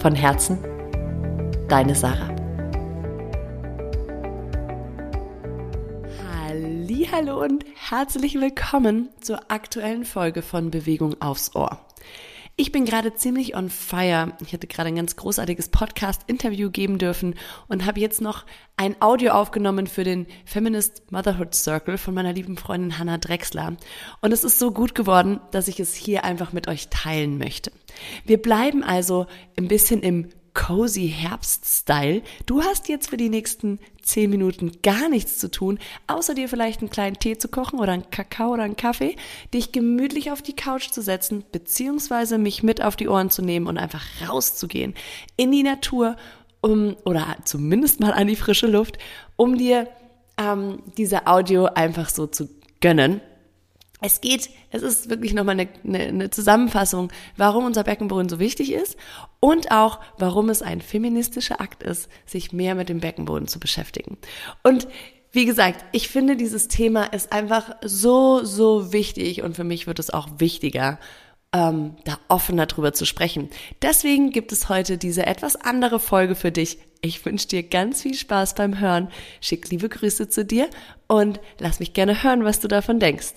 Von Herzen, deine Sarah. Hallo und herzlich willkommen zur aktuellen Folge von Bewegung aufs Ohr. Ich bin gerade ziemlich on fire. Ich hatte gerade ein ganz großartiges Podcast-Interview geben dürfen und habe jetzt noch ein Audio aufgenommen für den Feminist Motherhood Circle von meiner lieben Freundin Hannah Drexler. Und es ist so gut geworden, dass ich es hier einfach mit euch teilen möchte. Wir bleiben also ein bisschen im cozy Herbst-Style. Du hast jetzt für die nächsten zehn Minuten gar nichts zu tun, außer dir vielleicht einen kleinen Tee zu kochen oder einen Kakao oder einen Kaffee, dich gemütlich auf die Couch zu setzen, beziehungsweise mich mit auf die Ohren zu nehmen und einfach rauszugehen in die Natur, um, oder zumindest mal an die frische Luft, um dir ähm, diese Audio einfach so zu gönnen es geht, es ist wirklich nochmal eine, eine, eine Zusammenfassung, warum unser Beckenboden so wichtig ist und auch, warum es ein feministischer Akt ist, sich mehr mit dem Beckenboden zu beschäftigen. Und wie gesagt, ich finde, dieses Thema ist einfach so, so wichtig und für mich wird es auch wichtiger, ähm, da offener drüber zu sprechen. Deswegen gibt es heute diese etwas andere Folge für dich. Ich wünsche dir ganz viel Spaß beim Hören. Schick liebe Grüße zu dir und lass mich gerne hören, was du davon denkst.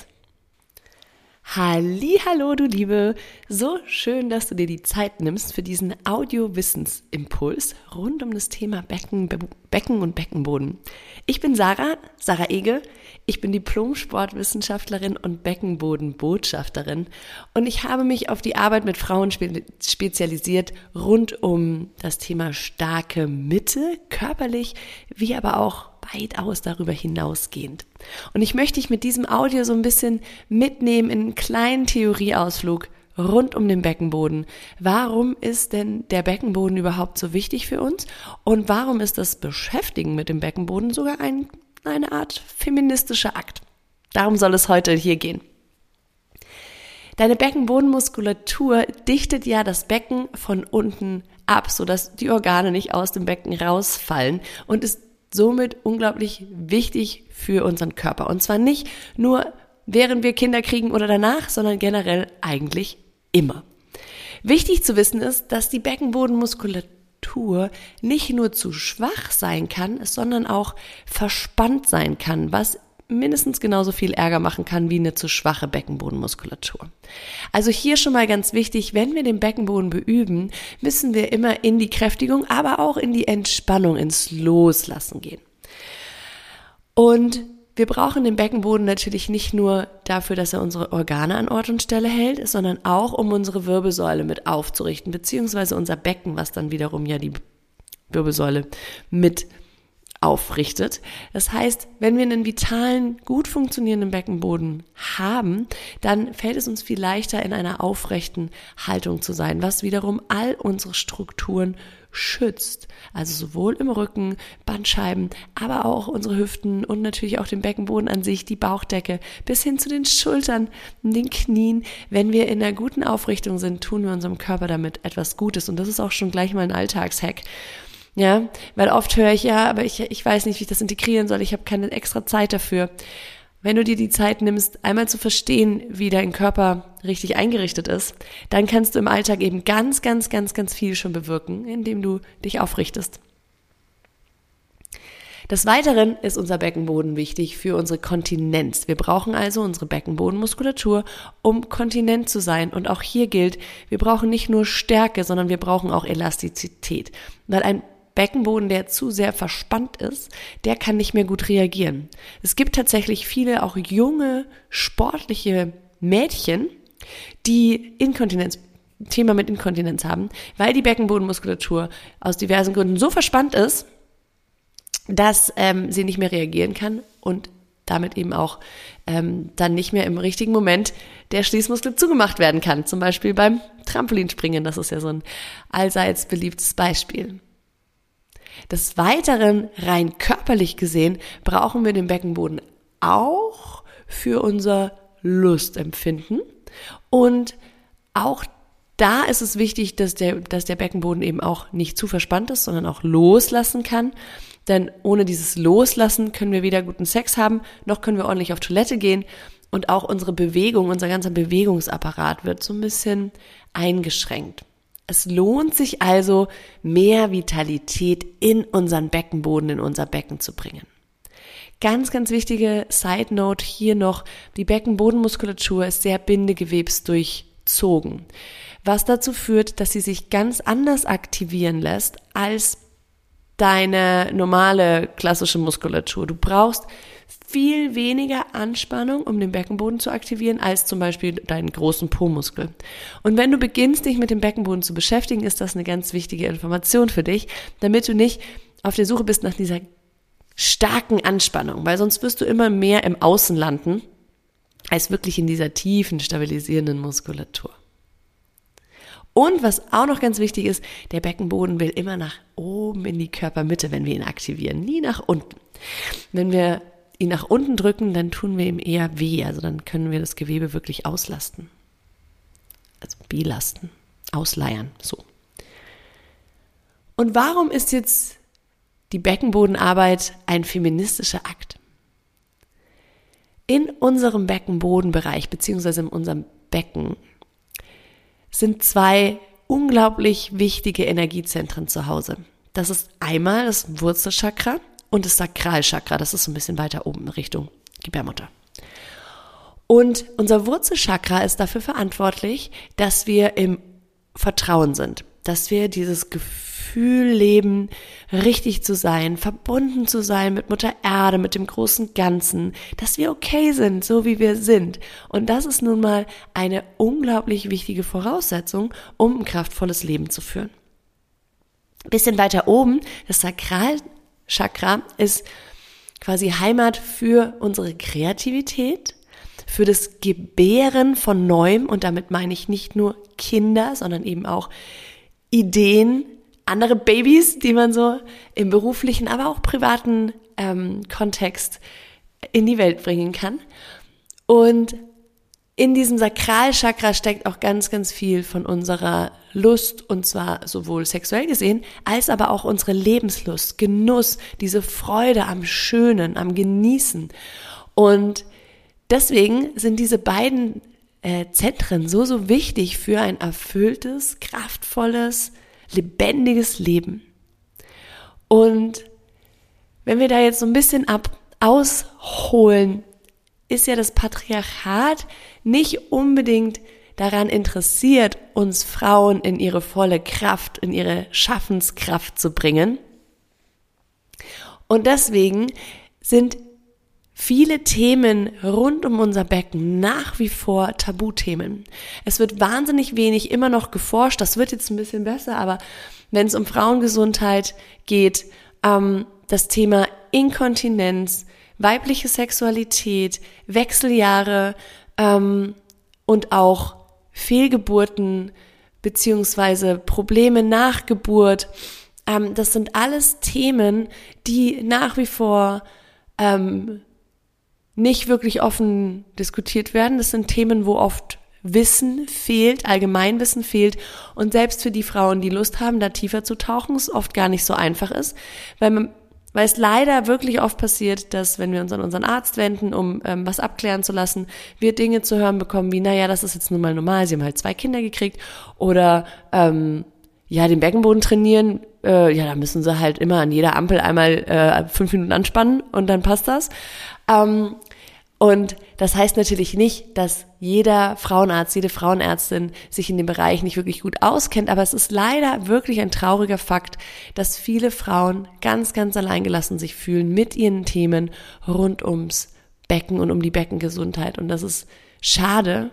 Hallo, du Liebe. So schön, dass du dir die Zeit nimmst für diesen Audio-Wissensimpuls rund um das Thema Becken, Be Becken und Beckenboden. Ich bin Sarah, Sarah Ege. Ich bin Diplom-Sportwissenschaftlerin und Beckenbodenbotschafterin und ich habe mich auf die Arbeit mit Frauen spe spezialisiert rund um das Thema starke Mitte, körperlich wie aber auch weitaus darüber hinausgehend. Und ich möchte dich mit diesem Audio so ein bisschen mitnehmen in einen kleinen Theorieausflug rund um den Beckenboden. Warum ist denn der Beckenboden überhaupt so wichtig für uns? Und warum ist das Beschäftigen mit dem Beckenboden sogar ein, eine Art feministischer Akt? Darum soll es heute hier gehen. Deine Beckenbodenmuskulatur dichtet ja das Becken von unten ab, sodass die Organe nicht aus dem Becken rausfallen und ist somit unglaublich wichtig für unseren Körper. Und zwar nicht nur während wir Kinder kriegen oder danach, sondern generell eigentlich immer. Wichtig zu wissen ist, dass die Beckenbodenmuskulatur nicht nur zu schwach sein kann, sondern auch verspannt sein kann, was mindestens genauso viel Ärger machen kann wie eine zu schwache Beckenbodenmuskulatur. Also hier schon mal ganz wichtig, wenn wir den Beckenboden beüben, müssen wir immer in die Kräftigung, aber auch in die Entspannung, ins Loslassen gehen. Und wir brauchen den Beckenboden natürlich nicht nur dafür, dass er unsere Organe an Ort und Stelle hält, sondern auch, um unsere Wirbelsäule mit aufzurichten, beziehungsweise unser Becken, was dann wiederum ja die Wirbelsäule mit aufrichtet. Das heißt, wenn wir einen vitalen, gut funktionierenden Beckenboden haben, dann fällt es uns viel leichter, in einer aufrechten Haltung zu sein, was wiederum all unsere Strukturen schützt. Also sowohl im Rücken, Bandscheiben, aber auch unsere Hüften und natürlich auch den Beckenboden an sich, die Bauchdecke, bis hin zu den Schultern, den Knien. Wenn wir in einer guten Aufrichtung sind, tun wir unserem Körper damit etwas Gutes. Und das ist auch schon gleich mal ein Alltagshack. Ja, weil oft höre ich ja, aber ich, ich weiß nicht, wie ich das integrieren soll. Ich habe keine extra Zeit dafür. Wenn du dir die Zeit nimmst, einmal zu verstehen, wie dein Körper richtig eingerichtet ist, dann kannst du im Alltag eben ganz, ganz, ganz, ganz viel schon bewirken, indem du dich aufrichtest. Des Weiteren ist unser Beckenboden wichtig für unsere Kontinenz. Wir brauchen also unsere Beckenbodenmuskulatur, um kontinent zu sein. Und auch hier gilt, wir brauchen nicht nur Stärke, sondern wir brauchen auch Elastizität. Weil ein Beckenboden, der zu sehr verspannt ist, der kann nicht mehr gut reagieren. Es gibt tatsächlich viele auch junge, sportliche Mädchen, die Inkontinenz Thema mit Inkontinenz haben, weil die Beckenbodenmuskulatur aus diversen Gründen so verspannt ist, dass ähm, sie nicht mehr reagieren kann und damit eben auch ähm, dann nicht mehr im richtigen Moment der Schließmuskel zugemacht werden kann, zum Beispiel beim Trampolinspringen, das ist ja so ein allseits beliebtes Beispiel. Des Weiteren, rein körperlich gesehen, brauchen wir den Beckenboden auch für unser Lustempfinden und auch da ist es wichtig, dass der, dass der Beckenboden eben auch nicht zu verspannt ist, sondern auch loslassen kann. Denn ohne dieses Loslassen können wir weder guten Sex haben, noch können wir ordentlich auf Toilette gehen. Und auch unsere Bewegung, unser ganzer Bewegungsapparat wird so ein bisschen eingeschränkt. Es lohnt sich also, mehr Vitalität in unseren Beckenboden, in unser Becken zu bringen. Ganz, ganz wichtige Side Note hier noch. Die Beckenbodenmuskulatur ist sehr bindegewebsdurchzogen was dazu führt, dass sie sich ganz anders aktivieren lässt als deine normale klassische Muskulatur. Du brauchst viel weniger Anspannung, um den Beckenboden zu aktivieren, als zum Beispiel deinen großen Po-Muskel. Und wenn du beginnst, dich mit dem Beckenboden zu beschäftigen, ist das eine ganz wichtige Information für dich, damit du nicht auf der Suche bist nach dieser starken Anspannung, weil sonst wirst du immer mehr im Außen landen, als wirklich in dieser tiefen, stabilisierenden Muskulatur. Und was auch noch ganz wichtig ist, der Beckenboden will immer nach oben in die Körpermitte, wenn wir ihn aktivieren, nie nach unten. Wenn wir ihn nach unten drücken, dann tun wir ihm eher weh, also dann können wir das Gewebe wirklich auslasten. Also belasten, ausleiern, so. Und warum ist jetzt die Beckenbodenarbeit ein feministischer Akt? In unserem Beckenbodenbereich, beziehungsweise in unserem Becken, sind zwei unglaublich wichtige Energiezentren zu Hause. Das ist einmal das Wurzelchakra und das Sakralchakra. Das ist ein bisschen weiter oben in Richtung Gebärmutter. Und unser Wurzelchakra ist dafür verantwortlich, dass wir im Vertrauen sind, dass wir dieses Gefühl leben, richtig zu sein, verbunden zu sein mit Mutter Erde, mit dem großen Ganzen, dass wir okay sind, so wie wir sind. Und das ist nun mal eine unglaublich wichtige Voraussetzung, um ein kraftvolles Leben zu führen. Bisschen weiter oben, das Sakralchakra ist quasi Heimat für unsere Kreativität, für das Gebären von Neuem und damit meine ich nicht nur Kinder, sondern eben auch Ideen, andere Babys, die man so im beruflichen, aber auch privaten ähm, Kontext in die Welt bringen kann. Und in diesem Sakralchakra steckt auch ganz, ganz viel von unserer Lust und zwar sowohl sexuell gesehen, als aber auch unsere Lebenslust, Genuss, diese Freude am Schönen, am Genießen. Und deswegen sind diese beiden äh, Zentren so, so wichtig für ein erfülltes, kraftvolles, lebendiges Leben. Und wenn wir da jetzt so ein bisschen ab ausholen, ist ja das Patriarchat nicht unbedingt daran interessiert, uns Frauen in ihre volle Kraft, in ihre Schaffenskraft zu bringen. Und deswegen sind viele Themen rund um unser Becken nach wie vor Tabuthemen. Es wird wahnsinnig wenig immer noch geforscht, das wird jetzt ein bisschen besser, aber wenn es um Frauengesundheit geht, ähm, das Thema Inkontinenz, weibliche Sexualität, Wechseljahre ähm, und auch Fehlgeburten beziehungsweise Probleme nach Geburt, ähm, das sind alles Themen, die nach wie vor ähm, nicht wirklich offen diskutiert werden. Das sind Themen, wo oft Wissen fehlt, Allgemeinwissen fehlt und selbst für die Frauen, die Lust haben, da tiefer zu tauchen, es oft gar nicht so einfach ist, weil man weil es leider wirklich oft passiert, dass wenn wir uns an unseren Arzt wenden, um ähm, was abklären zu lassen, wir Dinge zu hören bekommen wie, naja, das ist jetzt nun mal normal, sie haben halt zwei Kinder gekriegt oder ähm, ja, den Beckenboden trainieren, äh, ja, da müssen sie halt immer an jeder Ampel einmal äh, fünf Minuten anspannen und dann passt das. Ähm, und das heißt natürlich nicht, dass jeder Frauenarzt, jede Frauenärztin sich in dem Bereich nicht wirklich gut auskennt, aber es ist leider wirklich ein trauriger Fakt, dass viele Frauen ganz, ganz alleingelassen sich fühlen mit ihren Themen rund ums Becken und um die Beckengesundheit. Und das ist schade.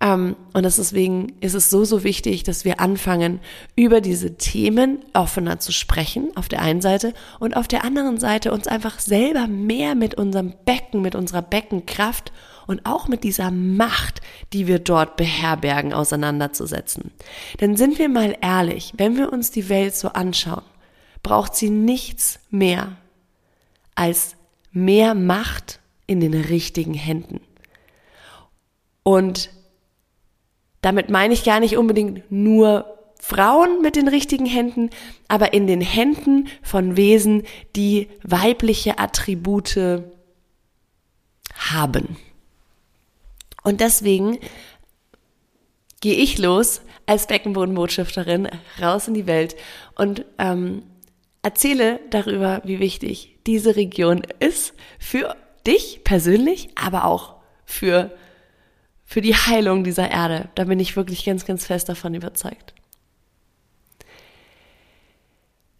Ähm, und deswegen ist es so, so wichtig, dass wir anfangen, über diese Themen offener zu sprechen, auf der einen Seite, und auf der anderen Seite uns einfach selber mehr mit unserem Becken, mit unserer Beckenkraft und auch mit dieser Macht, die wir dort beherbergen, auseinanderzusetzen. Denn sind wir mal ehrlich, wenn wir uns die Welt so anschauen, braucht sie nichts mehr als mehr Macht in den richtigen Händen. Und damit meine ich gar nicht unbedingt nur Frauen mit den richtigen Händen, aber in den Händen von Wesen, die weibliche Attribute haben. Und deswegen gehe ich los als Beckenbodenbotschafterin raus in die Welt und ähm, erzähle darüber, wie wichtig diese Region ist für dich persönlich, aber auch für, für die Heilung dieser Erde. Da bin ich wirklich ganz, ganz fest davon überzeugt.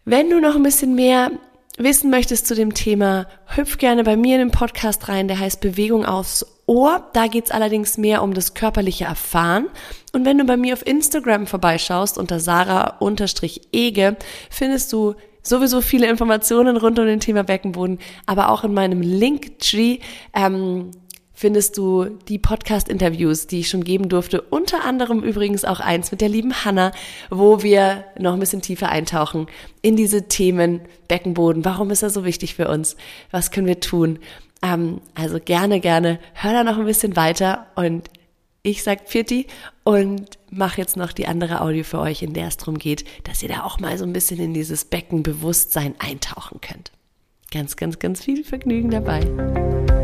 Wenn du noch ein bisschen mehr wissen möchtest zu dem Thema, hüpf gerne bei mir in den Podcast rein, der heißt Bewegung aufs Ohr. Da geht's allerdings mehr um das körperliche Erfahren. Und wenn du bei mir auf Instagram vorbeischaust unter Sarah-Ege, findest du sowieso viele Informationen rund um den Thema Beckenboden, aber auch in meinem Linktree ähm, findest du die Podcast-Interviews, die ich schon geben durfte. Unter anderem übrigens auch eins mit der lieben Hanna, wo wir noch ein bisschen tiefer eintauchen in diese Themen Beckenboden. Warum ist er so wichtig für uns? Was können wir tun? Ähm, also gerne, gerne, hör da noch ein bisschen weiter und ich sag Pfitti und mache jetzt noch die andere Audio für euch, in der es darum geht, dass ihr da auch mal so ein bisschen in dieses Beckenbewusstsein eintauchen könnt. Ganz, ganz, ganz viel Vergnügen dabei.